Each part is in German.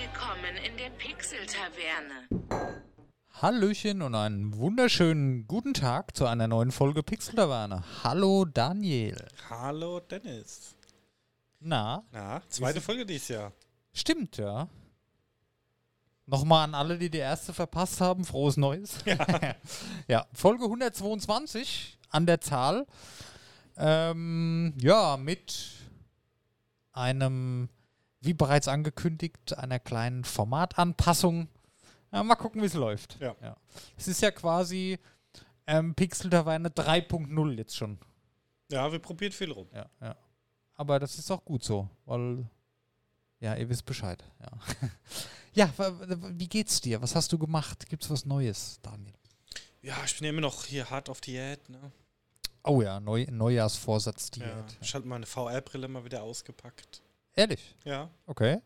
Willkommen in der Pixel-Taverne. Hallöchen und einen wunderschönen guten Tag zu einer neuen Folge Pixel Taverne. Hallo Daniel. Hallo Dennis. Na, Na, zweite Folge dieses Jahr. stimmt ja. Nochmal an alle, die die erste verpasst haben, frohes Neues. Ja, ja Folge 122 an der Zahl. Ähm, ja, mit einem, wie bereits angekündigt, einer kleinen Formatanpassung. Ja, mal gucken, wie es läuft. Ja. Es ist ja quasi ähm, Pixel Taverne 3.0 jetzt schon. Ja, wir probieren viel rum. Ja, ja. Aber das ist auch gut so, weil, ja, ihr wisst Bescheid. Ja, ja wie geht's dir? Was hast du gemacht? Gibt's was Neues, Daniel? Ja, ich bin ja immer noch hier hart auf Diät. Ne? Oh ja, Neu Neujahrsvorsatz Diät. Ja, ich habe meine VR-Brille mal wieder ausgepackt. Ehrlich? Ja, Okay.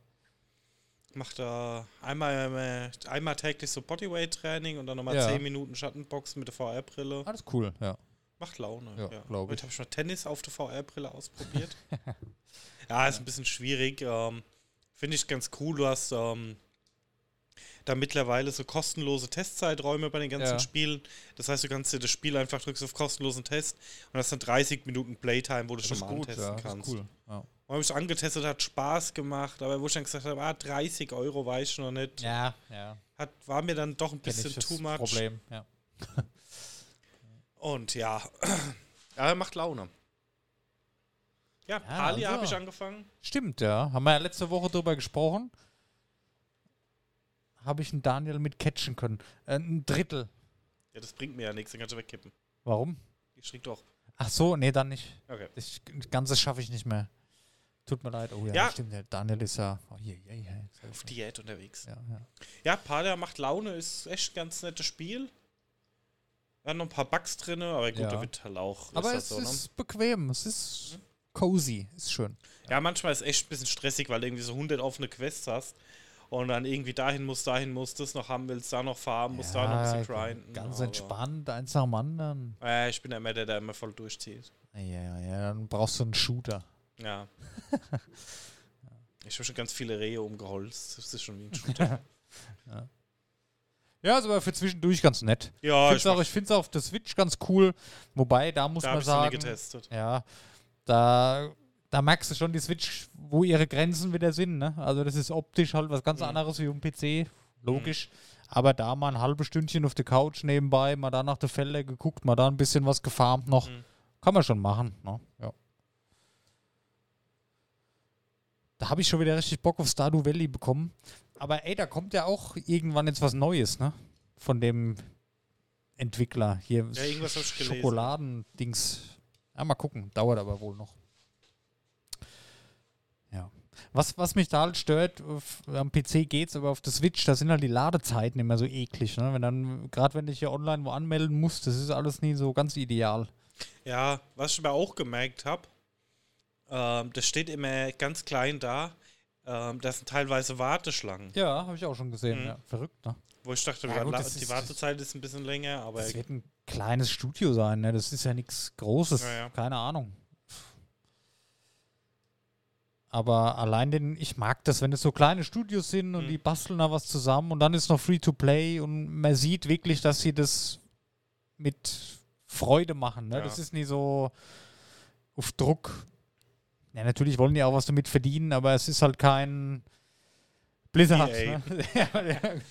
mach da einmal, einmal täglich so Bodyweight-Training und dann nochmal Ja. 10 Minuten Schattenboxen mit der VR-Brille. Alles cool, ja. Macht Laune. Ja, Ja, glaub Heute ich. habe ich mal Tennis auf der VR-Brille ausprobiert. ja, ist ein bisschen schwierig. Ähm, Finde ich ganz cool. Du hast ähm, da mittlerweile so kostenlose Testzeiträume bei den ganzen Ja. Spielen. Das heißt, du kannst dir das Spiel einfach drückst auf kostenlosen Test und hast dann 30 Minuten Playtime, wo du schon mal antesten ja, das kannst. ist cool. Ja. Habe ich angetestet, hat Spaß gemacht, aber wo ich dann gesagt habe, ah, 30 Euro weiß ich noch nicht, ja, ja. hat, war mir dann doch ein bisschen too much. Problem, ja. Und ja, ja, macht Laune. Ja, Palia also. habe ich angefangen. Stimmt, ja. Haben wir ja letzte Woche drüber gesprochen. Habe ich einen Daniel mit catchen können. Äh, ein Drittel. Ja, das bringt mir ja nichts, dann kannst du wegkippen. Warum? Ich schrieg doch. Ach so, nee, dann nicht. Okay. Das Ganze schaffe ich nicht mehr. Tut mir leid. Oh ja, Ja. stimmt. Der Daniel ist ja. Oh, je, je, je. Auf Diät unterwegs. Ja, ja. Ja, Palia macht Laune, ist echt ein ganz nettes Spiel. Wir haben noch ein paar Bugs drin, aber gut, Ja. da wird halt auch. ist Aber halt es so, ne? ist bequem. Es ist cozy. Ist schön. Ja, manchmal ist echt ein bisschen stressig, weil du irgendwie so 100 offene Quests hast und dann irgendwie dahin musst, dahin musst, das noch haben willst, da noch farmen, musst da noch ein bisschen grinden. Ganz aber- entspannt, eins nach dem anderen. Äh, ich bin ja immer der, der immer voll durchzieht. Ja, ja, ja. Dann brauchst du einen Shooter. Ja. ich habe schon ganz viele Rehe umgeholzt. Das ist schon wie ein Shooter. Ja, ist aber für zwischendurch ganz nett. ja, Find's auch, ich finde es auf der Switch ganz cool. Wobei, da muss da man ich sagen, getestet. ja, da, da merkst du schon die Switch, wo ihre Grenzen wieder sind. Ne? Also das ist optisch halt was ganz Mhm. anderes wie um PC, logisch. Aber da mal ein halbes Stündchen auf der Couch nebenbei, mal da nach der Felder geguckt, mal da ein bisschen was gefarmt noch. Mhm. Kann man schon machen. Ne? Ja. Da habe ich schon wieder richtig Bock auf Stardew Valley bekommen. Aber ey, da kommt ja auch irgendwann jetzt was Neues, ne? Von dem Entwickler hier. Ja, irgendwas gelesen. Schokoladendings. Ja, mal gucken. Dauert aber wohl noch. Ja. Was, was mich da halt stört, auf, am PC geht's, aber auf der Switch, da sind halt die Ladezeiten immer so eklig, ne? Wenn dann, gerade wenn ich hier online wo anmelden muss, das ist alles nie so ganz ideal. Ja, was ich aber auch gemerkt habe, ähm, das steht immer ganz klein da. Ähm, das sind teilweise Warteschlangen. Ja, habe ich auch schon gesehen. Mhm. Ja, verrückt, ne? Wo ich dachte, Ja, die gut, die ist- Wartezeit ist ein bisschen länger, aber Das wird ein kleines Studio sein, ne? Das ist ja nichts Großes. Ja, ja. Keine Ahnung. Aber allein den, ich mag das, wenn es so kleine Studios sind und Mhm. die basteln da was zusammen und dann ist noch free to play und man sieht wirklich, dass sie das mit Freude machen. Ne? Das ist nie so auf Druck. Ja, natürlich wollen die auch was damit verdienen, aber es ist halt kein Blizzard. EA. Ne?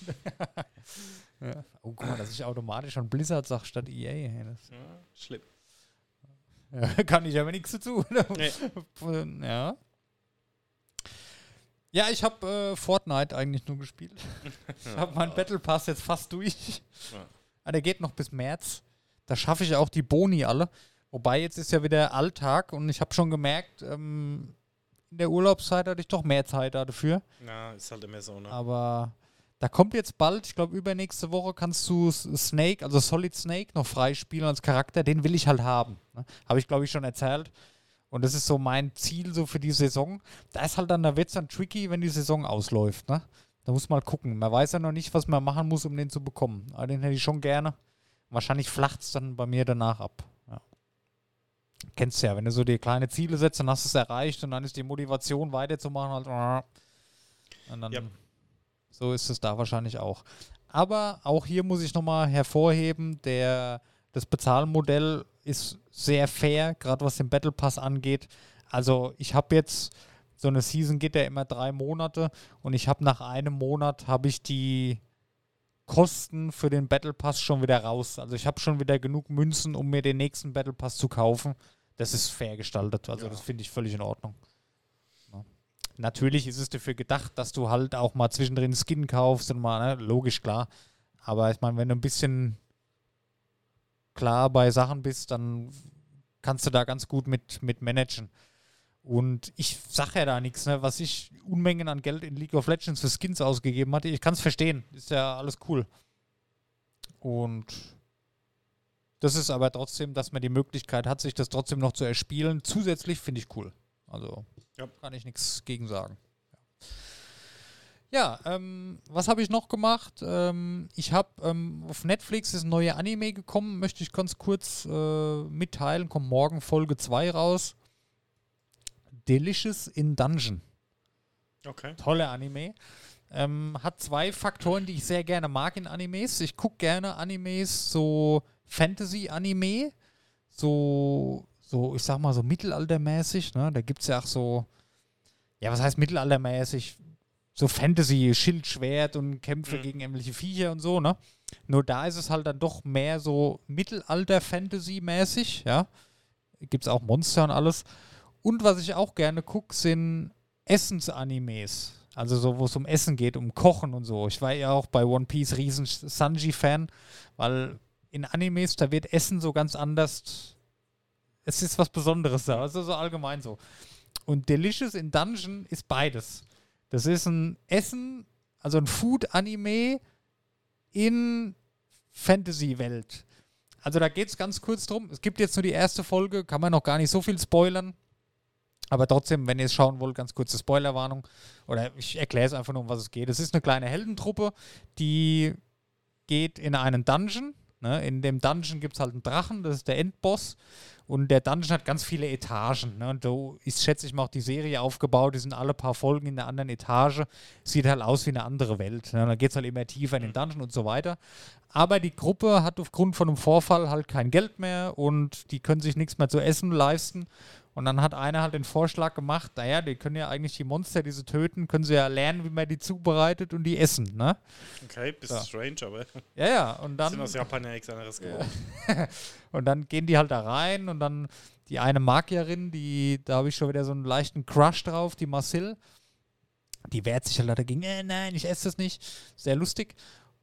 ja. Oh, guck mal, dass ich automatisch schon Blizzard sage statt EA. schlimm. kann ich aber nichts zu tun. Nee. Ja. Ja, ich habe äh, Fortnite eigentlich nur gespielt. Ich habe meinen Battle Pass jetzt fast durch. Ja. Ah, der geht noch bis März. Da schaffe ich auch die Boni alle. Wobei jetzt ist ja wieder Alltag und ich habe schon gemerkt, ähm, in der Urlaubszeit hatte ich doch mehr Zeit dafür. Ja, ist halt immer so, ne? Aber da kommt jetzt bald, ich glaube übernächste Woche kannst du Snake, also Solid Snake noch freispielen als Charakter. Den will ich halt haben. Ne? Habe ich glaube ich schon erzählt. Und das ist so mein Ziel so für die Saison. Da ist halt dann, da wird es dann tricky, wenn die Saison ausläuft. Ne? Da muss man mal gucken. Man weiß ja noch nicht, was man machen muss, um den zu bekommen. Aber den hätte ich schon gerne. Wahrscheinlich flacht es dann bei mir danach ab. Kennst du ja, wenn du so dir kleine Ziele setzt, dann hast du es erreicht und dann ist die Motivation weiterzumachen halt. Und dann Ja. So ist es da wahrscheinlich auch. Aber auch hier muss ich nochmal hervorheben, der, das Bezahlmodell ist sehr fair, gerade was den Battle Pass angeht. Also ich habe jetzt, so eine Season geht ja immer drei Monate und ich habe nach einem Monat, habe ich die Kosten für den Battle Pass schon wieder raus. Also ich habe schon wieder genug Münzen, um mir den nächsten Battle Pass zu kaufen. Das ist fair gestaltet. Also Ja. das finde ich völlig in Ordnung. Ja. Natürlich ist es dafür gedacht, dass du halt auch mal zwischendrin Skin kaufst und mal, ne? logisch, klar. Aber ich meine, wenn du ein bisschen klar bei Sachen bist, dann kannst du da ganz gut mit, mit managen. Und ich sage ja da nichts, ne? was ich Unmengen an Geld in League of Legends für Skins ausgegeben hatte. Ich kann es verstehen. Ist ja alles cool. Und das ist aber trotzdem, dass man die Möglichkeit hat, sich das trotzdem noch zu erspielen. Zusätzlich finde ich cool. Also Ja. kann ich nichts gegen sagen. Ja, ähm, was habe ich noch gemacht? Ähm, ich habe ähm, auf Netflix ist ein neuer Anime gekommen, möchte ich ganz kurz äh, mitteilen. Kommt morgen Folge 2 raus. Delicious in Dungeon. Okay. Tolle Anime. Ähm, hat zwei Faktoren, die ich sehr gerne mag in Animes. Ich gucke gerne Animes, so Fantasy-Anime, so, so, ich sag mal, so mittelaltermäßig. Ne? Da gibt es ja auch so, ja, was heißt mittelaltermäßig? So Fantasy, Schild, Schwert und Kämpfe Mhm. gegen irgendwelche Viecher und so, ne? Nur da ist es halt dann doch mehr so Mittelalter-Fantasy-mäßig, ja. Gibt es auch Monster und alles. Und was ich auch gerne gucke, sind Essensanimes. Also so, wo es um Essen geht, um Kochen und so. Ich war ja auch bei One Piece riesen Sanji-Fan, weil in Animes, da wird Essen so ganz anders. Es ist was Besonderes da. Also so allgemein so. Und Delicious in Dungeon ist beides. Das ist ein Essen, also ein Food-Anime in Fantasy-Welt. Also da geht es ganz kurz drum. Es gibt jetzt nur die erste Folge, kann man noch gar nicht so viel spoilern. Aber trotzdem, wenn ihr es schauen wollt, ganz kurze Spoilerwarnung. Oder ich erkläre es einfach nur, um was es geht. Es ist eine kleine Heldentruppe, die geht in einen Dungeon. Ne? In dem Dungeon gibt es halt einen Drachen, das ist der Endboss. Und der Dungeon hat ganz viele Etagen. Ne? Und so ist, schätze ich mal, auch die Serie aufgebaut. Die sind alle paar Folgen in einer anderen Etage. Sieht halt aus wie eine andere Welt. Ne? Dann geht es halt immer tiefer in den Dungeon und so weiter. Aber die Gruppe hat aufgrund von einem Vorfall halt kein Geld mehr und die können sich nichts mehr zu essen leisten. Und dann hat einer halt den Vorschlag gemacht, naja, die können ja eigentlich die Monster, die sie töten, können sie ja lernen, wie man die zubereitet und die essen, ne? Okay, bisschen Ja. strange, aber Ja, ja, und dann... sind aus Japan ja nichts anderes gewohnt. Und dann gehen die halt da rein und dann die eine Magierin, die, da habe ich schon wieder so einen leichten Crush drauf, die Marcel, die wehrt sich halt dagegen, äh, nein, ich esse das nicht. Sehr lustig.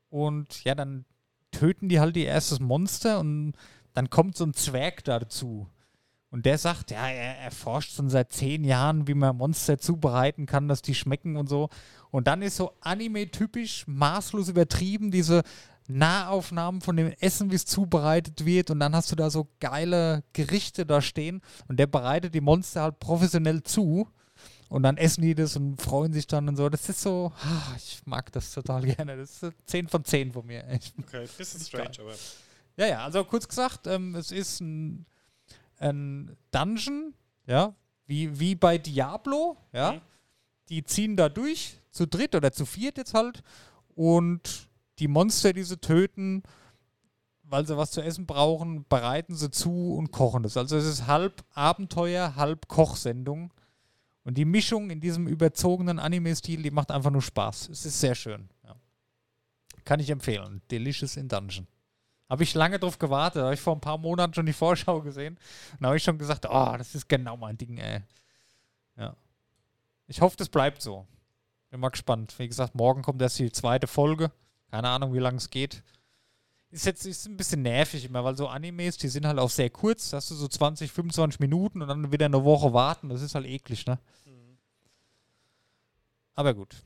Und ja, dann töten die halt ihr erstes Monster und dann kommt so ein Zwerg dazu. Und der sagt, ja, er erforscht schon seit zehn Jahren, wie man Monster zubereiten kann, dass die schmecken und so. Und dann ist so anime-typisch maßlos übertrieben, diese Nahaufnahmen von dem Essen, wie es zubereitet wird. Und dann hast du da so geile Gerichte da stehen. Und der bereitet die Monster halt professionell zu. Und dann essen die das und freuen sich dann und so. Das ist so, ah, ich mag das total gerne. Das ist so 10 von 10 von mir. Ich Okay, bisschen strange, aber ja, ja, also kurz gesagt, ähm, es ist ein, ein Dungeon, ja, wie, wie bei Diablo, ja. Mhm. Die ziehen da durch, zu dritt oder zu viert jetzt halt. Und die Monster, die sie töten, weil sie was zu essen brauchen, bereiten sie zu und kochen das. Also es ist halb Abenteuer, halb Kochsendung. Und die Mischung in diesem überzogenen Anime-Stil, die macht einfach nur Spaß. Es ist sehr schön. Ja. Kann ich empfehlen. Delicious in Dungeon. Habe ich lange drauf gewartet. Habe ich vor ein paar Monaten schon die Vorschau gesehen. Und habe ich schon gesagt, oh, das ist genau mein Ding, ey. Ja. Ich hoffe, das bleibt so. Bin mal gespannt. Wie gesagt, morgen kommt erst die zweite Folge. Keine Ahnung, wie lange es geht. Ist jetzt ist ein bisschen nervig immer, weil so Animes, die sind halt auch sehr kurz. Da hast du so 20, 25 Minuten und dann wieder eine Woche warten. Das ist halt eklig, ne? Aber gut.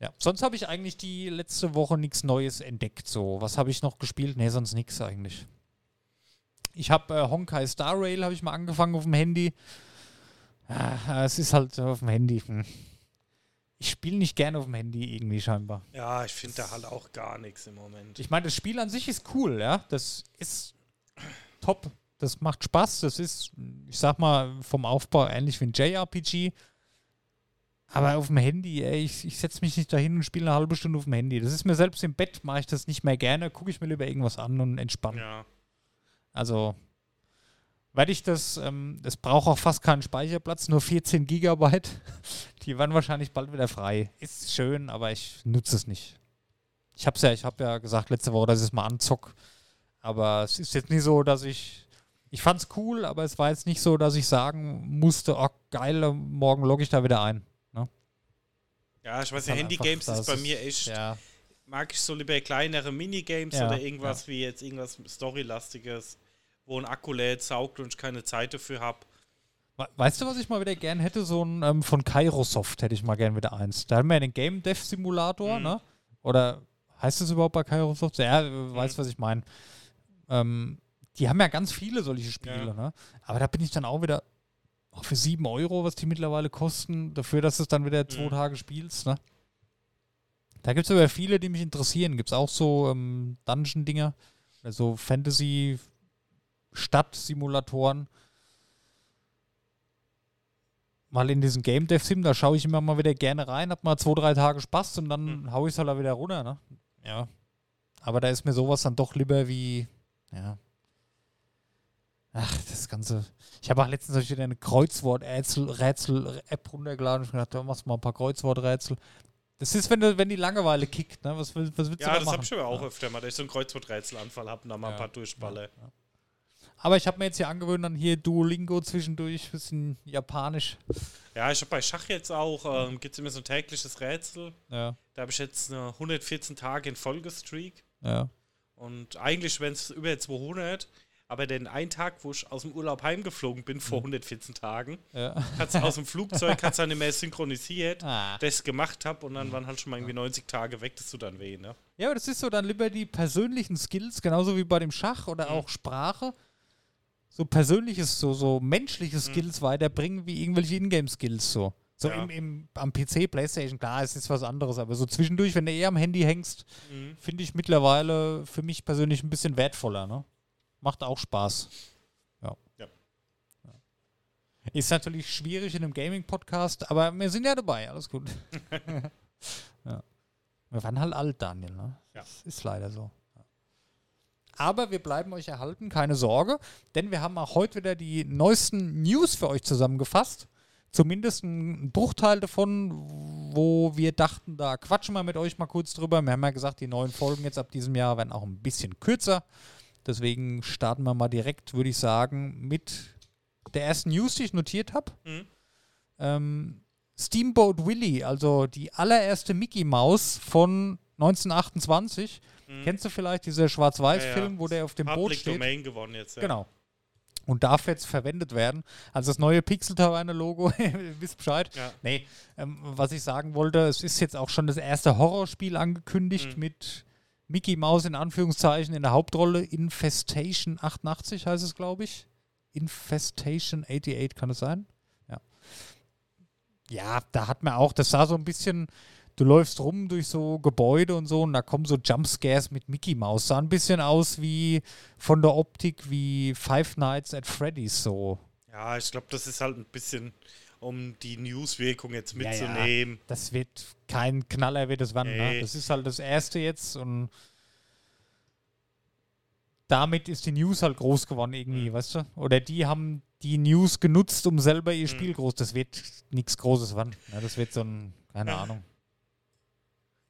Ja, sonst habe ich eigentlich die letzte Woche nichts Neues entdeckt. So, was habe ich noch gespielt? Nee, sonst nichts eigentlich. Ich habe äh, Honkai Star Rail habe ich mal angefangen auf dem Handy. Ah, es ist halt auf dem Handy. Hm. Ich spiele nicht gerne auf dem Handy irgendwie scheinbar. ja, ich finde da halt auch gar nichts im Moment. Ich meine, das Spiel an sich ist cool, ja. Das ist top. Das macht Spaß. Das ist, ich sag mal, vom Aufbau ähnlich wie ein JRPG. Aber auf dem Handy, ey, ich, ich setze mich nicht dahin und spiele eine halbe Stunde auf dem Handy. Das ist mir selbst im Bett, mache ich das nicht mehr gerne. Gucke ich mir lieber irgendwas an und entspanne. Ja. Also, werde ich das, ähm, das braucht auch fast keinen Speicherplatz, nur 14 Gigabyte. Die werden wahrscheinlich bald wieder frei. Ist schön, aber ich nutze es nicht. Ich habe ja, ich habe ja gesagt letzte Woche, dass ich es mal anzock. Aber es ist jetzt nicht so, dass ich. Ich fand es cool, aber es war jetzt nicht so, dass ich sagen musste, oh geil, morgen logge ich da wieder ein. Ja, ich weiß ja, halt Handy-Games ist bei das mir echt. Ja, Mag ich so lieber kleinere Minigames Ja, oder irgendwas wie jetzt irgendwas Storylastiges, wo ein Akku lädt, saugt und ich keine Zeit dafür habe. We- Weißt du, was ich mal wieder gern hätte? So ein ähm, von Kairosoft hätte ich mal gern wieder eins. Da haben wir ja den Game Dev Simulator, Mhm. ne? Oder heißt es überhaupt bei Kairosoft? Ja, äh, weißt, Mhm. was ich meine. Ähm, die haben ja ganz viele solche Spiele, Ja. ne? Aber da bin ich dann auch wieder auch für 7 Euro, was die mittlerweile kosten, dafür, dass du es dann wieder zwei Mhm. Tage spielst, ne? Da gibt es aber viele, die mich interessieren. Gibt es auch so ähm, Dungeon-Dinger, also Fantasy-Stadt-Simulatoren. Mal in diesen Game Dev Sim, da schaue ich immer mal wieder gerne rein, hab mal zwei, drei Tage Spaß und dann Mhm. hau ich es halt wieder runter, ne? Ja. Aber da ist mir sowas dann doch lieber wie, ja. Ach, das Ganze. Ich habe auch letztens wieder eine Kreuzwort-Rätsel-App runtergeladen und gedacht, da machst du mal ein paar Kreuzworträtsel. Das ist, wenn, du, wenn die Langeweile kickt, ne? Was, was willst du Ja, da das machen? habe ich aber auch Ja. öfter mal, dass ich so einen Kreuzworträtselanfall habe und da mal Ja. ein paar durchballe. Aber ich habe mir jetzt hier angewöhnt, dann hier Duolingo zwischendurch, bisschen Japanisch. Ja, ich habe bei Schach jetzt auch, ähm, gibt es immer so ein tägliches Rätsel. Ja, Da habe ich jetzt eine 114 Tage in Folgestreak. ja. Und eigentlich wären es über 200. Aber den einen Tag, wo ich aus dem Urlaub heimgeflogen bin, vor Mhm. 114 Tagen, ja. hat's aus dem Flugzeug hat's dann nicht mehr synchronisiert, Ah. es gemacht habe und dann waren halt schon mal irgendwie 90 Tage weg, das tut dann weh, ne? Ja, aber das ist so dann lieber die persönlichen Skills, genauso wie bei dem Schach oder Mhm. auch Sprache. So persönliches, so, so menschliche Mhm. Skills weiterbringen, wie irgendwelche Ingame-Skills so. So Ja. im, im, am PC, Playstation, klar, es ist was anderes, aber so zwischendurch, wenn du eher am Handy hängst, Mhm. finde ich mittlerweile für mich persönlich ein bisschen wertvoller, ne? Macht auch Spaß. Ja. Ja. Ist natürlich schwierig in einem Gaming-Podcast, aber wir sind ja dabei, alles gut. ja. Wir waren halt alt, Daniel, ne? Ja. Das ist leider so. Aber wir bleiben euch erhalten, keine Sorge, denn wir haben auch heute wieder die neuesten News für euch zusammengefasst. Zumindest ein Bruchteil davon, wo wir dachten, da quatschen wir mit euch mal kurz drüber. Wir haben ja gesagt, die neuen Folgen jetzt ab diesem Jahr werden auch ein bisschen kürzer. Deswegen starten wir mal direkt, würde ich sagen, mit der ersten News, die ich notiert habe. Mhm. Ähm, Steamboat Willie, also die allererste Mickey Maus von 1928. Mhm. Kennst du vielleicht dieser Schwarz-Weiß-Film, Ja, ja. wo der auf dem Boot Public steht? Domain gewonnen jetzt, ja. Genau. Und darf jetzt verwendet werden. Also das neue Pixel Taverne-Logo, ihr wisst Bescheid. Ja. Nee, ähm, was ich sagen wollte, es ist jetzt auch schon das erste Horrorspiel angekündigt Mhm. mit Mickey Mouse in Anführungszeichen in der Hauptrolle. Infestation 88 heißt es, glaube ich. Infestation 88 kann es sein? Ja. Ja, da hat man auch, das sah so ein bisschen, du läufst rum durch so Gebäude und so und da kommen so Jumpscares mit Mickey Mouse. Sah ein bisschen aus wie von der Optik wie Five Nights at Freddy's so. Ja, ich glaube, das ist halt ein bisschen, um die Newswirkung jetzt Ja, ja. mitzunehmen. Das wird kein Knaller, wird es werden. Ne? Das ist halt das erste jetzt und damit ist die News halt groß geworden irgendwie, Mhm. weißt du? Oder die haben die News genutzt, um selber ihr Mhm. Spiel groß. Das wird nichts Großes werden. Ne? Das wird so ein, keine Ja. Ahnung,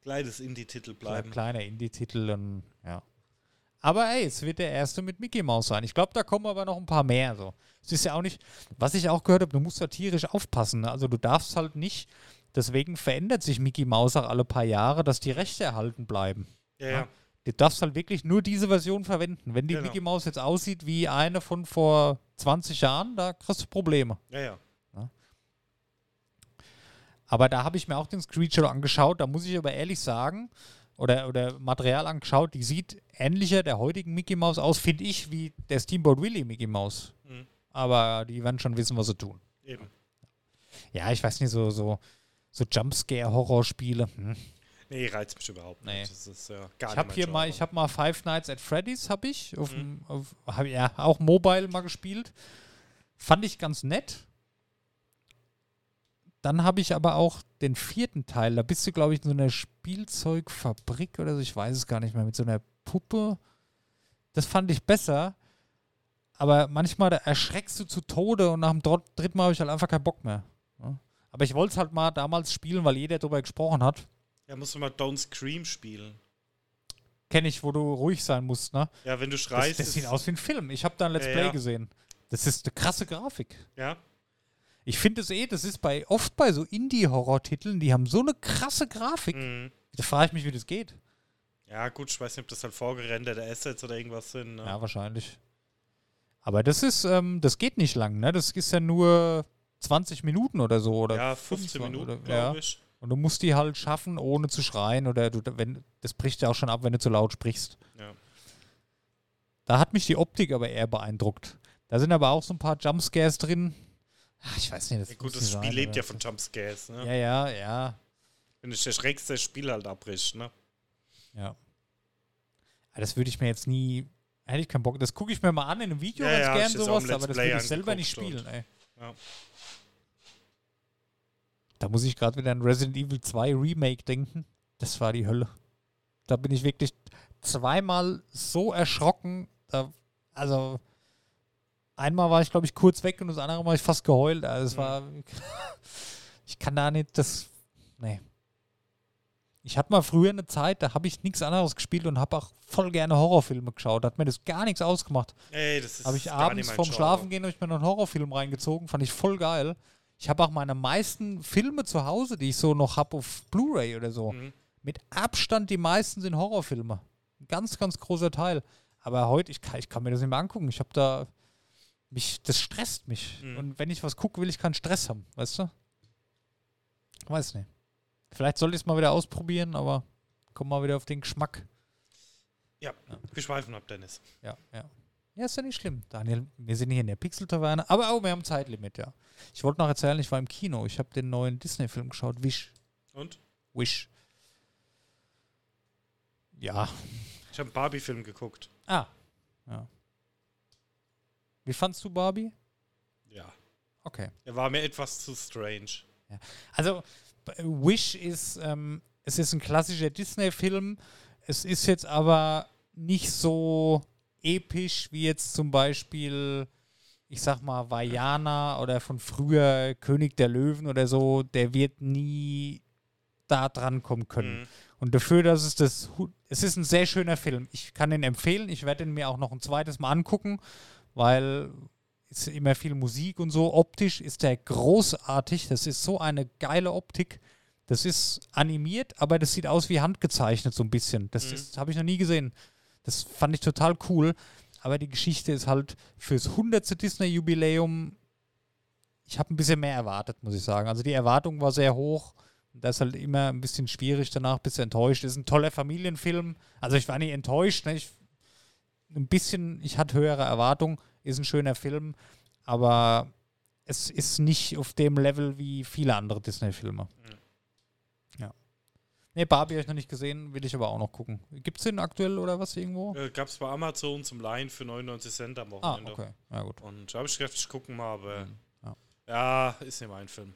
Gleiches Indie-Titel bleiben. kleiner Indie-Titel und ja. Aber ey, es wird der erste mit Mickey Mouse sein. Ich glaube, da kommen aber noch ein paar mehr. So. Es ist ja auch nicht, was ich auch gehört habe, du musst da tierisch aufpassen. Ne? Also du darfst halt nicht, deswegen verändert sich Mickey Mouse auch alle paar Jahre, dass die Rechte erhalten bleiben. Ja, ja. Du darfst halt wirklich nur diese Version verwenden. Wenn die Genau. Mickey Mouse jetzt aussieht wie eine von vor 20 Jahren, da kriegst du Probleme. Ja, ja. Aber da habe ich mir auch den Screenshot angeschaut. Da muss ich aber ehrlich sagen, oder, oder Material angeschaut, die sieht ähnlicher der heutigen Mickey Mouse aus, finde ich, wie der Steamboat Willie Mickey Mouse. Mhm. Aber die werden schon wissen, was sie tun. Eben. Ja, ich weiß nicht, so, so, so Jumpscare-Horrorspiele. Hm. Nee, reizt mich überhaupt Nee. nicht. Das ist ja gar Ich habe hier mein mal, Genre. ich habe mal Five Nights at Freddy's habe ich auf, Mhm. auf hab, ja auch Mobile mal gespielt. Fand ich ganz nett. Dann habe ich aber auch den vierten Teil. Da bist du, glaube ich, in so einer Spielzeugfabrik oder so. Ich weiß es gar nicht mehr. Mit so einer Puppe. Das fand ich besser. Aber manchmal erschreckst du zu Tode und nach dem dr- dritten Mal habe ich halt einfach keinen Bock mehr. Aber ich wollte es halt mal damals spielen, weil jeder darüber gesprochen hat. Ja, musst du mal Don't Scream spielen. Kenne ich, wo du ruhig sein musst, ne? Ja, wenn du Das, schreist. das sieht ist- aus wie ein Film. Ich habe da ein Let's Ja, Play ja. gesehen. Das ist eine krasse Grafik. Ja, Ich finde es eh, das ist bei oft bei so Indie-Horror-Titeln, die haben so eine krasse Grafik. mhm. Da frage ich mich, wie das geht. ja, gut, ich weiß nicht, ob das halt vorgerenderte Assets oder irgendwas sind. Ne? Ja, wahrscheinlich. Aber das ist, ähm, das geht nicht lang, ne? Das ist ja nur 20 Minuten oder so. Oder Ja, 15 25 Minuten, glaube ich. Und du musst die halt schaffen, ohne zu schreien oder du, wenn, das bricht ja auch schon ab, wenn du zu laut sprichst. Ja. Da hat mich die Optik aber eher beeindruckt. Da sind aber auch so ein paar Jumpscares drin. Ach, ich weiß nicht, das Ja, gut, das Spiel sein, lebt ja von Jumpscares. Ne? Ja, ja, ja, Wenn du dich erschreckst, das Spiel halt abbricht. Ne? ja. Aber das würde ich mir jetzt nie, hätte ich keinen Bock. Das gucke ich mir mal an in einem Video Ja, ganz ja, gern sowas, aber das würde ich selber nicht spielen, ey. Ja. Da muss ich gerade wieder an Resident Evil 2 Remake denken. Das war die Hölle. Da bin ich wirklich zweimal so erschrocken. Da, also einmal war ich, glaube ich, kurz weg und das andere Mal habe ich fast geheult. Also es Mhm. war. ich kann da nicht das. Nee. Ich hatte mal früher eine Zeit, da habe ich nichts anderes gespielt und habe auch voll gerne Horrorfilme geschaut. Da hat mir das gar nichts ausgemacht. Ey, das ist Habe ich abends vorm Genre. Schlafengehen habe ich mir noch einen Horrorfilm reingezogen, fand ich voll geil. Ich habe auch meine meisten Filme zu Hause, die ich so noch habe auf Blu-ray oder so. Mhm. Mit Abstand die meisten sind Horrorfilme. Ein ganz, ganz großer Teil. Aber heute, ich kann, ich kann mir das nicht mehr angucken. Ich habe da, mich, das stresst mich. Mhm. Und wenn ich was gucke, will ich keinen Stress haben, weißt du? Weiß nicht. Vielleicht sollte ich es mal wieder ausprobieren, aber komm mal wieder auf den Geschmack. Ja, wir schweifen ab, Dennis. Ja, ja. Ja, ist ja nicht schlimm, Daniel. Wir sind hier in der Pixel-Taverne, aber auch wir haben Zeitlimit, ja. Ich wollte noch erzählen, ich war im Kino. Ich habe den neuen Disney-Film geschaut, Wish. Und? Wish. Ja. Ich habe einen Barbie-Film geguckt. Ah. Ja. Wie fandst du Barbie? Ja. Okay. Er war mir etwas zu strange. Also, b- Wish ist, ähm, es ist ein klassischer Disney-Film. Es ist jetzt aber nicht so episch wie jetzt zum Beispiel, ich sag mal, Vajana oder von früher König der Löwen oder so. Der wird nie da dran kommen können. Mhm. Und dafür, dass es das, es ist ein sehr schöner Film. Ich kann ihn empfehlen. Ich werde ihn mir auch noch ein zweites Mal angucken, weil es ist immer viel Musik und so. Optisch ist der großartig. Das ist so eine geile Optik. Das ist animiert, aber das sieht aus wie handgezeichnet so ein bisschen. Das Mhm. ist- habe ich noch nie gesehen. Das fand ich total cool. Aber die Geschichte ist halt fürs 100. Disney-Jubiläum. Ich habe ein bisschen mehr erwartet, muss ich sagen. Also die Erwartung war sehr hoch. Und Das ist halt immer ein bisschen schwierig danach, bist du enttäuscht. Ist ein toller Familienfilm. Also ich war nicht enttäuscht. Ne? Ich, ein bisschen, ich hatte höhere Erwartungen. Ist ein schöner Film. Aber es ist nicht auf dem Level wie viele andere Disney-Filme. Ja. Ne, Barbie habe ich noch nicht gesehen, will ich aber auch noch gucken. Gibt es den aktuell oder was irgendwo? Äh, Gab es bei Amazon zum Leihen für 99 Cent am Ah, Wochenende. okay. Ja, gut. Und da habe ich gedacht, ich gucken mal, aber Mhm, ja. ja. ist nicht mein Film.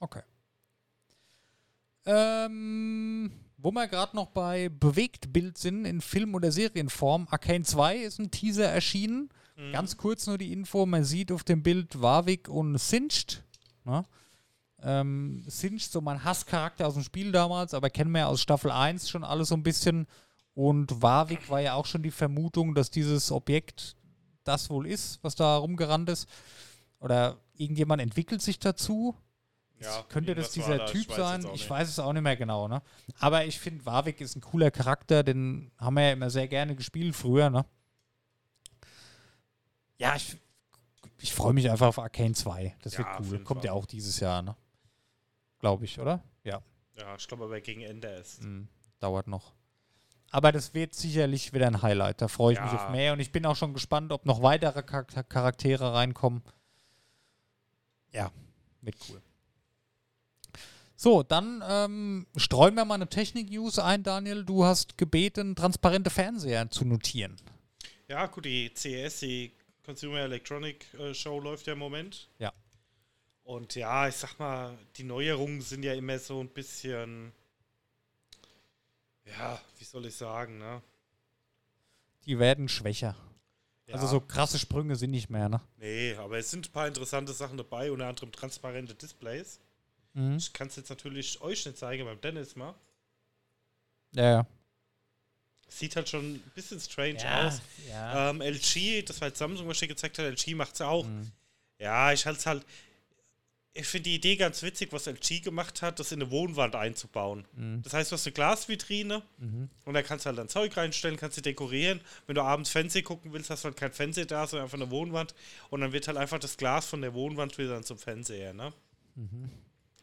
Okay. Ähm, wo wir gerade noch bei Bewegtbild sind, in Film- oder Serienform. Arcane 2 ist ein Teaser erschienen. Mhm. Ganz kurz nur die Info: man sieht auf dem Bild Warwick und Singed. Ne? Ähm, Singed, so mein Hasscharakter aus dem Spiel damals, aber kennen wir ja aus Staffel 1 schon alles so ein bisschen. Und Warwick war ja auch schon die Vermutung, dass dieses Objekt das wohl ist, was da rumgerannt ist. Oder irgendjemand entwickelt sich dazu. Ja, Könnte das dieser Typ weiß sein? Ich weiß es auch nicht mehr genau, ne? Aber ich finde, Warwick ist ein cooler Charakter, den haben wir ja immer sehr gerne gespielt früher, ne? Ja, ich, ich freue mich einfach auf Arcane 2. Das Ja, wird cool. Kommt Fall. ja auch dieses Jahr, ne? Glaube ich, oder? Ja, Ja, ich glaube aber gegen Ende erst. mm, dauert noch. Aber das wird sicherlich wieder ein Highlight. Da freue ich mich Ja. auf mehr. Und ich bin auch schon gespannt, ob noch weitere Char Charaktere reinkommen. Ja, wird cool. So, dann ähm, streuen wir mal eine Technik-News ein, Daniel. Du hast gebeten, transparente Fernseher zu notieren. Ja, gut, die CES, die Consumer Electronic äh, Show läuft ja im Moment. Ja. Und ja, ich sag mal, die Neuerungen sind ja immer so ein bisschen, ja, wie soll ich sagen, ne? Die werden schwächer. Ja, Also so krasse Sprünge sind nicht mehr, ne? Nee, aber es sind ein paar interessante Sachen dabei, unter anderem transparente Displays. Mhm. Ich kann es jetzt natürlich euch nicht zeigen, beim Dennis mal. Ja, ja. Sieht halt schon ein bisschen strange Ja, aus. ja. Ähm, LG, das war jetzt Samsung, was ich dir gezeigt hat, LG macht es auch. Mhm. Ja, ich halte es halt. Ich finde die Idee ganz witzig, was LG gemacht hat, das in eine Wohnwand einzubauen. Mhm. Das heißt, du hast eine Glasvitrine Mhm. und da kannst du halt dein Zeug reinstellen, kannst sie dekorieren. Wenn du abends Fernsehen gucken willst, hast du halt kein Fernseher da, sondern einfach eine Wohnwand. Und dann wird halt einfach das Glas von der Wohnwand wieder dann zum Fernseher, ne?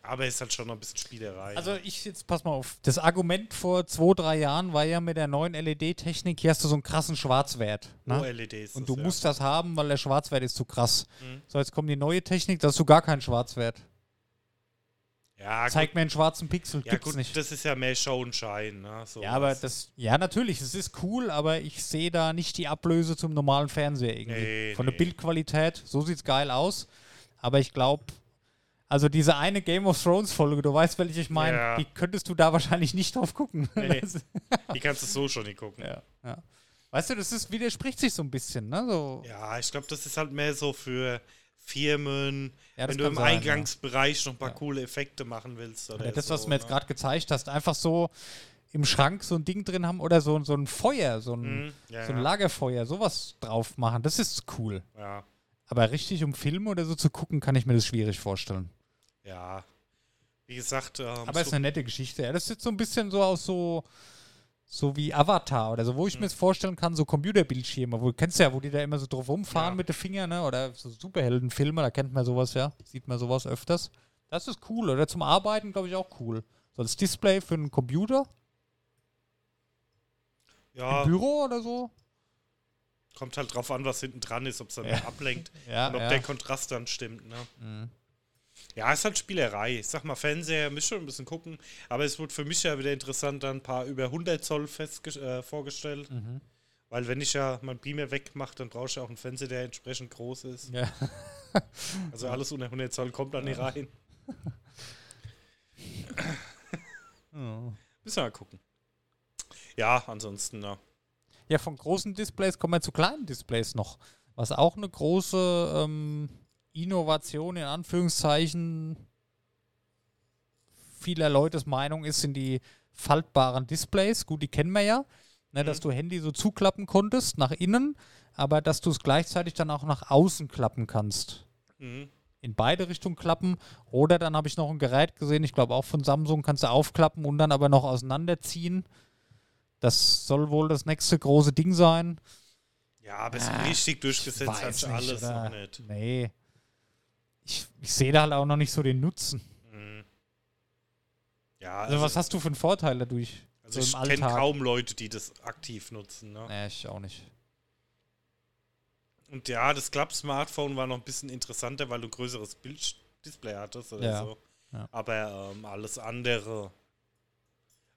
Aber ist halt schon noch ein bisschen Spielerei. Also ich jetzt pass mal auf. Das Argument vor zwei, drei Jahren war ja mit der neuen LED-Technik, hier hast du so einen krassen Schwarzwert. Ne? OLEDs. Und du das, musst das haben, weil der Schwarzwert ist zu krass. Mhm. So, jetzt kommt die neue Technik, da hast du gar keinen Schwarzwert. Ja, ja Zeig gut, mir einen schwarzen Pixel, ja, gibt's gut nicht. das ist ja mehr Show und Schein. Ne? So ja, aber was. das, ja, natürlich, es ist cool, aber ich sehe da nicht die Ablöse zum normalen Fernseher irgendwie. Nee, Von der nee. Bildqualität, so sieht's geil aus. Aber ich glaube, also diese eine Game of Thrones Folge, du weißt, welche ich meine, Ja. die könntest du da wahrscheinlich nicht drauf gucken. Nee. Die kannst du so schon nicht gucken. ja, ja. Weißt du, das ist, widerspricht sich so ein bisschen, ne? So, Ja, ich glaube, das ist halt mehr so für Firmen, Ja, wenn du im sein. Eingangsbereich noch ein paar coole Effekte machen willst. Oder Ja, das, so, was du mir jetzt ne? gerade gezeigt hast, einfach so im Schrank so ein Ding drin haben oder so, so ein Feuer, so ein, Mhm, so ein Lagerfeuer, sowas drauf machen, das ist cool. ja, Aber richtig um Film oder so zu gucken, kann ich mir das schwierig vorstellen. Ja. Wie gesagt, ähm, Aber es so, ist eine nette Geschichte. Ja, das ist jetzt so ein bisschen so aus so, so wie Avatar oder so, wo ich mir jetzt vorstellen kann, so Computerbildschirme, wo du kennst ja, wo die da immer so drauf rumfahren Ja. mit den Fingern, ne? Oder so Superheldenfilme, da kennt man sowas ja, sieht man sowas öfters. Das ist cool. Oder zum Arbeiten, glaube ich, auch cool. So als Display für einen Computer ja, im Büro oder so. kommt halt drauf an, was hinten dran ist, ob es dann Ja. ablenkt Ja, und ob der Kontrast dann stimmt. Ne? Mhm. Ja, ist halt Spielerei. Ich sag mal, Fernseher müsst schon ein bisschen gucken. Aber es wird für mich ja wieder interessant, dann ein paar über 100 Zoll festge äh, vorgestellt. Mhm. Weil wenn ich ja mein Beamer wegmache, dann brauche ich ja auch einen Fernseher, der entsprechend groß ist. Ja. Also alles unter 100 Zoll kommt da nicht rein. Mhm. Müssen wir mal gucken. Ja, ansonsten, na. Ja, von großen Displays kommen wir zu kleinen Displays noch. Was auch eine große ähm, Innovation in Anführungszeichen vieler Leutes Meinung ist, sind die faltbaren Displays. Gut, die kennen wir ja, ne, dass Mhm. du Handy so zuklappen konntest nach innen, aber dass du es gleichzeitig dann auch nach außen klappen kannst. Mhm. In beide Richtungen klappen. Oder dann habe ich noch ein Gerät gesehen, ich glaube auch von Samsung, kannst du aufklappen und dann aber noch auseinanderziehen. Das soll wohl das nächste große Ding sein. Ja, aber Ah, richtig durchgesetzt hat alles oder? noch nicht. Nee. Ich, ich sehe da halt auch noch nicht so den Nutzen. Mhm. Ja, Also, was hast du für einen Vorteil dadurch? also so ich kenne kaum Leute, die das aktiv nutzen. Ne? Nee, ich auch nicht. Und ja, das Club-Smartphone war noch ein bisschen interessanter, weil du ein größeres Bilddisplay hattest oder Ja, so. ja. Aber ähm, alles andere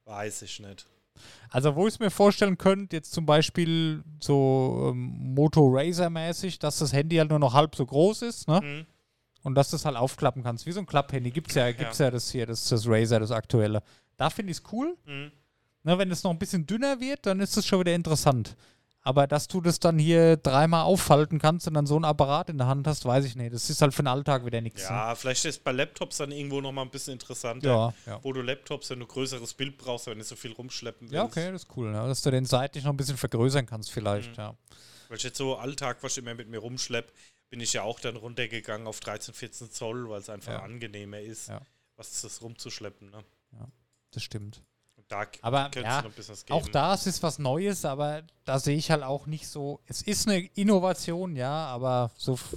weiß ich nicht. Also, wo ich es mir vorstellen könnte, jetzt zum Beispiel so ähm, Moto Razer-mäßig, dass das Handy halt nur noch halb so groß ist, ne? Mhm. Und dass du es halt aufklappen kannst. Wie so ein Klapphandy. Gibt's ja, gibt's ja das hier, das, das Razer, das aktuelle. Da finde ich es cool. Mhm. Ne, wenn es noch ein bisschen dünner wird, dann ist es schon wieder interessant. Aber dass du das dann hier dreimal auffalten kannst und dann so ein Apparat in der Hand hast, weiß ich nicht. Das ist halt für den Alltag wieder nichts. Ja, vielleicht ist bei Laptops dann irgendwo noch mal ein bisschen interessanter. ja, ja. Wo du Laptops, wenn du größeres Bild brauchst, wenn du nicht so viel rumschleppen willst. Ja, okay, das ist cool. Ja, dass du den seitlich noch ein bisschen vergrößern kannst, vielleicht. Mhm. Ja. Weil ich jetzt so Alltag, was ich immer mit mir rumschlepp, bin ich ja auch dann runtergegangen auf 13, 14 Zoll, weil es einfach Ja. angenehmer ist, Ja. was das rumzuschleppen. Ne? Das stimmt. Und da Aber, es ja, noch ein bisschen was geben. Auch da es ist was Neues, aber da sehe ich halt auch nicht so. Es ist eine Innovation, ja, aber so. f-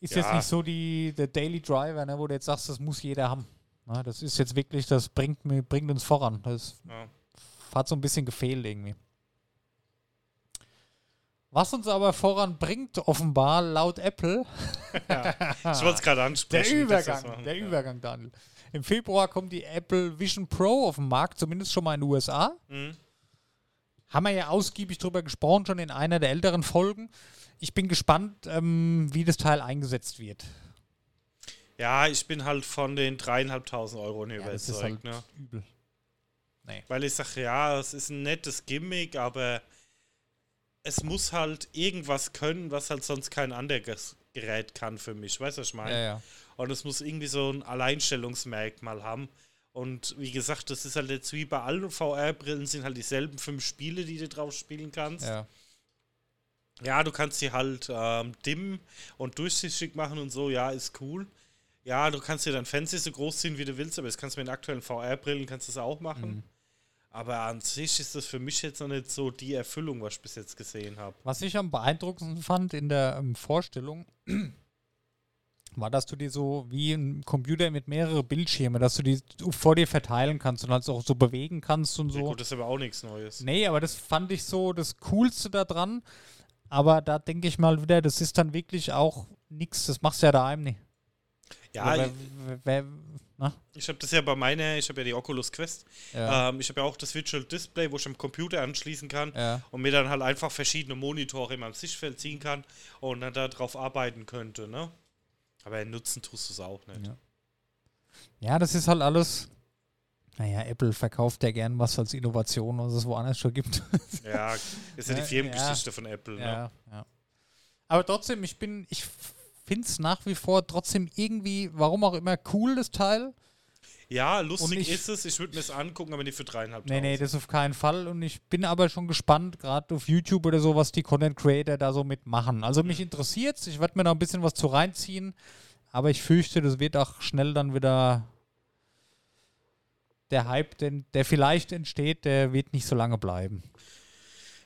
Ist jetzt Ja. nicht so die der Daily Driver, ne, wo du jetzt sagst, das muss jeder haben. Na, das ist jetzt wirklich, das bringt, mir, bringt uns voran. Das Ja. hat so ein bisschen gefehlt irgendwie. Was uns aber voranbringt, offenbar laut Apple, Ich wollte es gerade der ansprechen. das Übergang, machen. der ja. Übergang, Daniel. Im Februar kommt die Apple Vision Pro auf den Markt, zumindest schon mal in den USA. Mhm. Haben wir ja ausgiebig drüber gesprochen, schon in einer der älteren Folgen. Ich bin gespannt, ähm, wie das Teil eingesetzt wird. Ja, ich bin halt von den dreieinhalbtausend Euro nicht Ja, das ist überzeugt. halt ne? übel. Nee. Weil ich sage, ja, es ist ein nettes Gimmick, aber es muss halt irgendwas können, was halt sonst kein anderes Gerät kann für mich. Weißt du, was ich meine? Ja, ja. Und es muss irgendwie so ein Alleinstellungsmerkmal haben. Und wie gesagt, das ist halt jetzt wie bei allen VR-Brillen, sind halt dieselben fünf Spiele, die du drauf spielen kannst. ja. Ja, du kannst sie halt ähm, dimmen und durchsichtig machen und so, ja, ist cool. Ja, du kannst dir dein Fenster so groß ziehen, wie du willst, aber das kannst du mit den aktuellen VR-Brillen kannst du das auch machen. Mhm. Aber an sich ist das für mich jetzt noch nicht so die Erfüllung, was ich bis jetzt gesehen habe. Was ich am beeindruckendsten fand in der ähm, Vorstellung, war, dass du die so wie ein Computer mit mehreren Bildschirmen, dass du die vor dir verteilen kannst und halt auch so bewegen kannst und Ja, so. gut, das ist aber auch nichts Neues. Nee, aber das fand ich so das Coolste daran. Aber da denke ich mal wieder, das ist dann wirklich auch nichts, das machst du ja daheim nicht. Ja, ich, wer, wer, na? ich habe das ja bei meiner, ich habe ja die Oculus Quest. Ja, Ähm, ich habe ja auch das Virtual Display, wo ich am Computer anschließen kann ja. und mir dann halt einfach verschiedene Monitore in meinem Sichtfeld ziehen kann und dann darauf arbeiten könnte, ne? Aber nutzen tust du es auch nicht. Ja. ja, das ist halt alles. Naja, Apple verkauft ja gern was als Innovation, was es woanders schon gibt. Ja, ist ja die Firmengeschichte von Apple, ne? Ja, ja. Aber trotzdem, ich bin, ich finde es nach wie vor trotzdem irgendwie, warum auch immer, cool, das Teil. Ja, lustig ich- ist es. Ich würde mir es angucken, aber nicht für dreieinhalb Nee, nee, das auf keinen Fall. Und ich bin aber schon gespannt, gerade auf YouTube oder so, was die Content Creator da so mitmachen. Also mich interessiert's. Ich werde mir da ein bisschen was zu reinziehen. Aber ich fürchte, das wird auch schnell dann wieder der Hype, den, der vielleicht entsteht, der wird nicht so lange bleiben.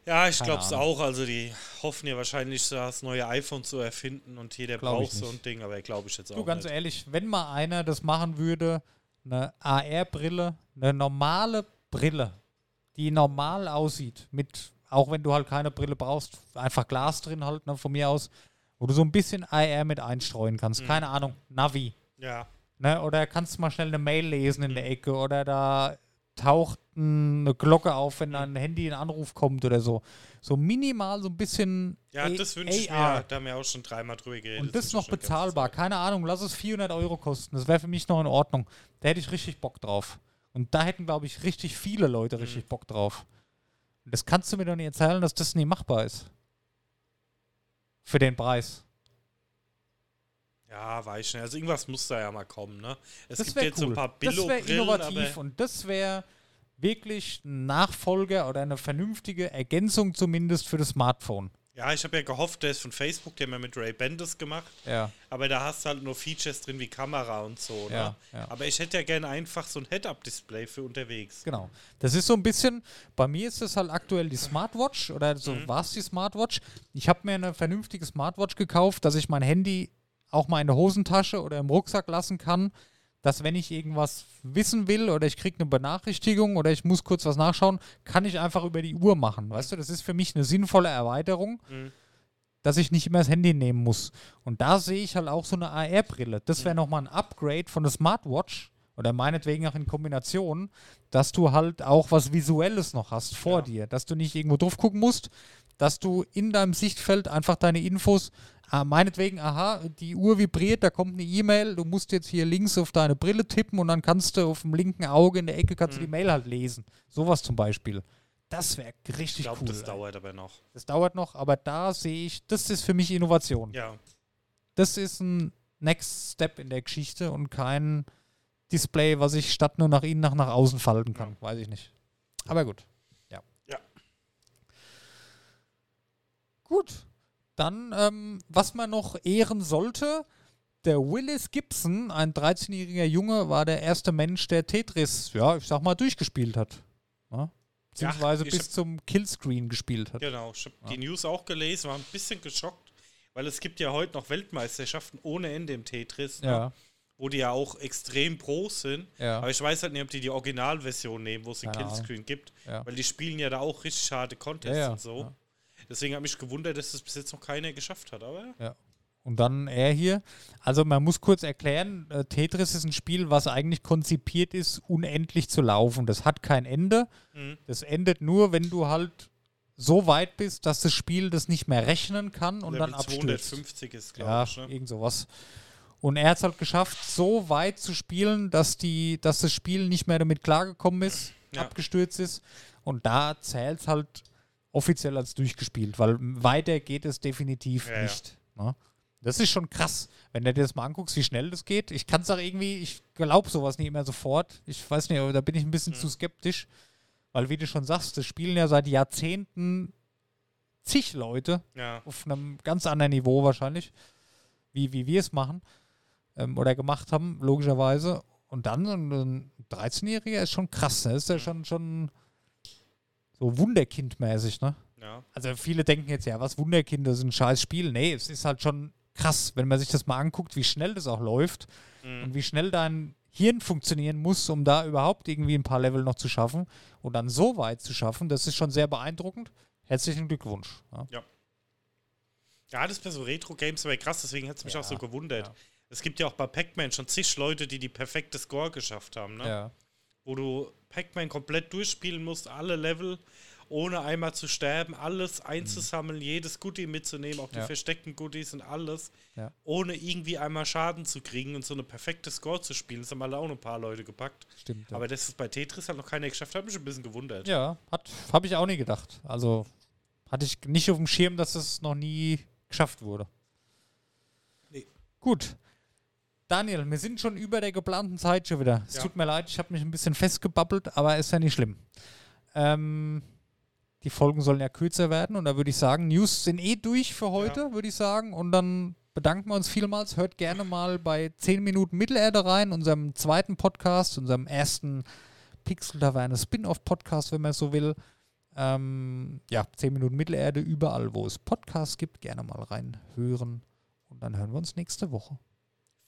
Ja, ich glaube es auch. Also die hoffen ja wahrscheinlich, das neue iPhone zu erfinden und jeder Glaub braucht so ein Ding, aber glaube ich jetzt Du, auch ganz nicht. ehrlich, wenn mal einer das machen würde, eine AR-Brille, eine normale Brille, die normal aussieht, mit, auch wenn du halt keine Brille brauchst, einfach Glas drin halt, ne, von mir aus, wo du so ein bisschen AR mit einstreuen kannst. Mhm. Keine Ahnung, Navi. Ja, Ne? Oder kannst du mal schnell eine Mail lesen in der Ecke oder da taucht eine Glocke auf, wenn dein Handy ein Anruf kommt oder so. So minimal so ein bisschen ja das wünsche ich mir. Da haben wir auch schon dreimal drüber geredet. Und das ist noch bezahlbar. Keine Ahnung, lass es 400 Euro kosten. Das wäre für mich noch in Ordnung. Da hätte ich richtig Bock drauf. Und da hätten, glaube ich, richtig viele Leute richtig Bock drauf. Und das kannst du mir doch nicht erzählen, dass das nie machbar ist. Für den Preis. Ja, weiß ich nicht. Also irgendwas muss da ja mal kommen, ne? Es Das gibt jetzt cool. so ein paar das wäre innovativ und das wäre wirklich ein Nachfolger oder eine vernünftige Ergänzung zumindest für das Smartphone. ja, ich habe ja gehofft, der ist von Facebook, der hat ja mit Ray Bendis gemacht, Ja, aber da hast du halt nur Features drin wie Kamera und so, ne? Ja, ja. Aber ich hätte ja gerne einfach so ein Head-Up-Display für unterwegs. genau. Das ist so ein bisschen, bei mir ist es halt aktuell die Smartwatch oder so Mhm. war es die Smartwatch. Ich habe mir eine vernünftige Smartwatch gekauft, dass ich mein Handy auch mal in der Hosentasche oder im Rucksack lassen kann, dass wenn ich irgendwas wissen will oder ich kriege eine Benachrichtigung oder ich muss kurz was nachschauen, kann ich einfach über die Uhr machen. Weißt du, das ist für mich eine sinnvolle Erweiterung, Mhm. dass ich nicht immer das Handy nehmen muss. Und da sehe ich halt auch so eine AR-Brille. Das wäre nochmal ein Upgrade von der Smartwatch oder meinetwegen auch in Kombination, dass du halt auch was Visuelles noch hast vor Ja. dir, dass du nicht irgendwo drauf gucken musst, dass du in deinem Sichtfeld einfach deine Infos, ah, meinetwegen, aha, die Uhr vibriert, da kommt eine E-Mail, du musst jetzt hier links auf deine Brille tippen und dann kannst du auf dem linken Auge in der Ecke kannst du die Mail halt lesen. Sowas zum Beispiel. Das wäre Ich richtig glaube, cool. das ey. dauert aber noch. Das dauert noch, aber da sehe ich, das ist für mich Innovation. Ja. Das ist ein Next Step in der Geschichte und kein Display, was ich statt nur nach innen nach, nach außen falten kann. Weiß ich nicht. Aber gut. Ja. Ja. Gut. Dann, ähm, was man noch ehren sollte, der Willis Gibson, ein 13-jähriger Junge, war der erste Mensch, der Tetris, ja, ich sag mal, durchgespielt hat. Ja? Beziehungsweise ich bis hab- zum Killscreen gespielt hat. Genau, ich habe die News auch gelesen, war ein bisschen geschockt, weil es gibt ja heute noch Weltmeisterschaften ohne Ende im Tetris, ne? Ja, wo die ja auch extrem Pros sind. ja. Aber ich weiß halt nicht, ob die die Originalversion nehmen, wo es den Ahnung. Killscreen gibt, Ja. weil die spielen ja da auch richtig harte Contests Ja, ja, und so. Ja. Deswegen habe ich gewundert, dass das bis jetzt noch keiner geschafft hat, aber Und dann er hier. Also man muss kurz erklären, äh, Tetris ist ein Spiel, was eigentlich konzipiert ist, unendlich zu laufen. Das hat kein Ende. Mhm. Das endet nur, wenn du halt so weit bist, dass das Spiel das nicht mehr rechnen kann und Level dann abstürzt. 250 ist, glaube Ja, ich. Ne? irgend sowas. Und er hat es halt geschafft, so weit zu spielen, dass, die, dass das Spiel nicht mehr damit klargekommen ist, Ja. abgestürzt ist. Und da zählt es halt offiziell als durchgespielt, weil weiter geht es definitiv Ja, ja. nicht. Ne? Das ist schon krass, wenn du dir das mal anguckst, wie schnell das geht. Ich kann es auch irgendwie, ich glaube sowas nicht immer sofort. Ich weiß nicht, aber da bin ich ein bisschen Mhm. zu skeptisch, weil wie du schon sagst, das spielen ja seit Jahrzehnten zig Leute Ja. auf einem ganz anderen Niveau wahrscheinlich, wie, wie wir es machen ähm, oder gemacht haben, logischerweise. Und dann so ein, ein 13-Jähriger ist schon krass, ne? Ist ja Mhm. schon, schon so Wunderkindmäßig, ne? Ja. Also viele denken jetzt, ja, was Wunderkind, das ist ein scheiß Spiel. Nee, es ist halt schon krass, wenn man sich das mal anguckt, wie schnell das auch läuft Mhm. und wie schnell dein Hirn funktionieren muss, um da überhaupt irgendwie ein paar Level noch zu schaffen und dann so weit zu schaffen, das ist schon sehr beeindruckend. Herzlichen Glückwunsch. Ja. Ja, das bei so Retro-Games aber krass, deswegen hat es mich Ja, auch so gewundert. ja. Es gibt ja auch bei Pac-Man schon zig Leute, die die perfekte Score geschafft haben, ne? Ja. Wo du Pac-Man komplett durchspielen musst, alle Level, ohne einmal zu sterben, alles einzusammeln, jedes Goodie mitzunehmen, auch die Mhm. Ja. versteckten Goodies und alles, Ja. ohne irgendwie einmal Schaden zu kriegen und so eine perfekte Score zu spielen. Das haben alle auch ein paar Leute gepackt. Stimmt. Ja. Aber das ist bei Tetris halt noch keiner geschafft, hat mich ein bisschen gewundert. Ja, hat, habe ich auch nie gedacht. Also hatte ich nicht auf dem Schirm, dass es noch nie geschafft wurde. Nee. Gut. Daniel, wir sind schon über der geplanten Zeit schon wieder. Es Ja. tut mir leid, ich habe mich ein bisschen festgebabbelt, aber ist ja nicht schlimm. Ähm, die Folgen sollen ja kürzer werden und da würde ich sagen, News sind eh durch für heute, würde ich sagen. Und dann bedanken wir uns vielmals. Hört gerne mal bei 10 Minuten Mittelerde rein, unserem zweiten Podcast, unserem ersten Pixel-Taverne Spin-off-Podcast, wenn man so will. Ähm, ja, 10 Minuten Mittelerde, überall, wo es Podcasts gibt, gerne mal reinhören. Und dann hören wir uns nächste Woche.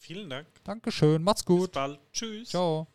Vielen Dank. Dankeschön, macht's Bis gut. bald. Tschüss. Ciao.